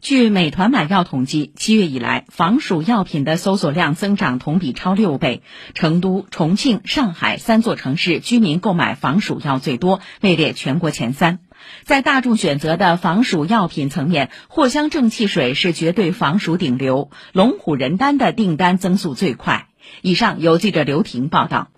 据美团买药统计七月以来防暑药品的搜索量增长同比超六倍。成都重庆上海三座城市居民购买防暑药最多位列全国前三。在大众选择的防暑药品层面藿香正气水是绝对防暑顶流龙虎人丹的订单增速最快。以上由记者刘婷报道。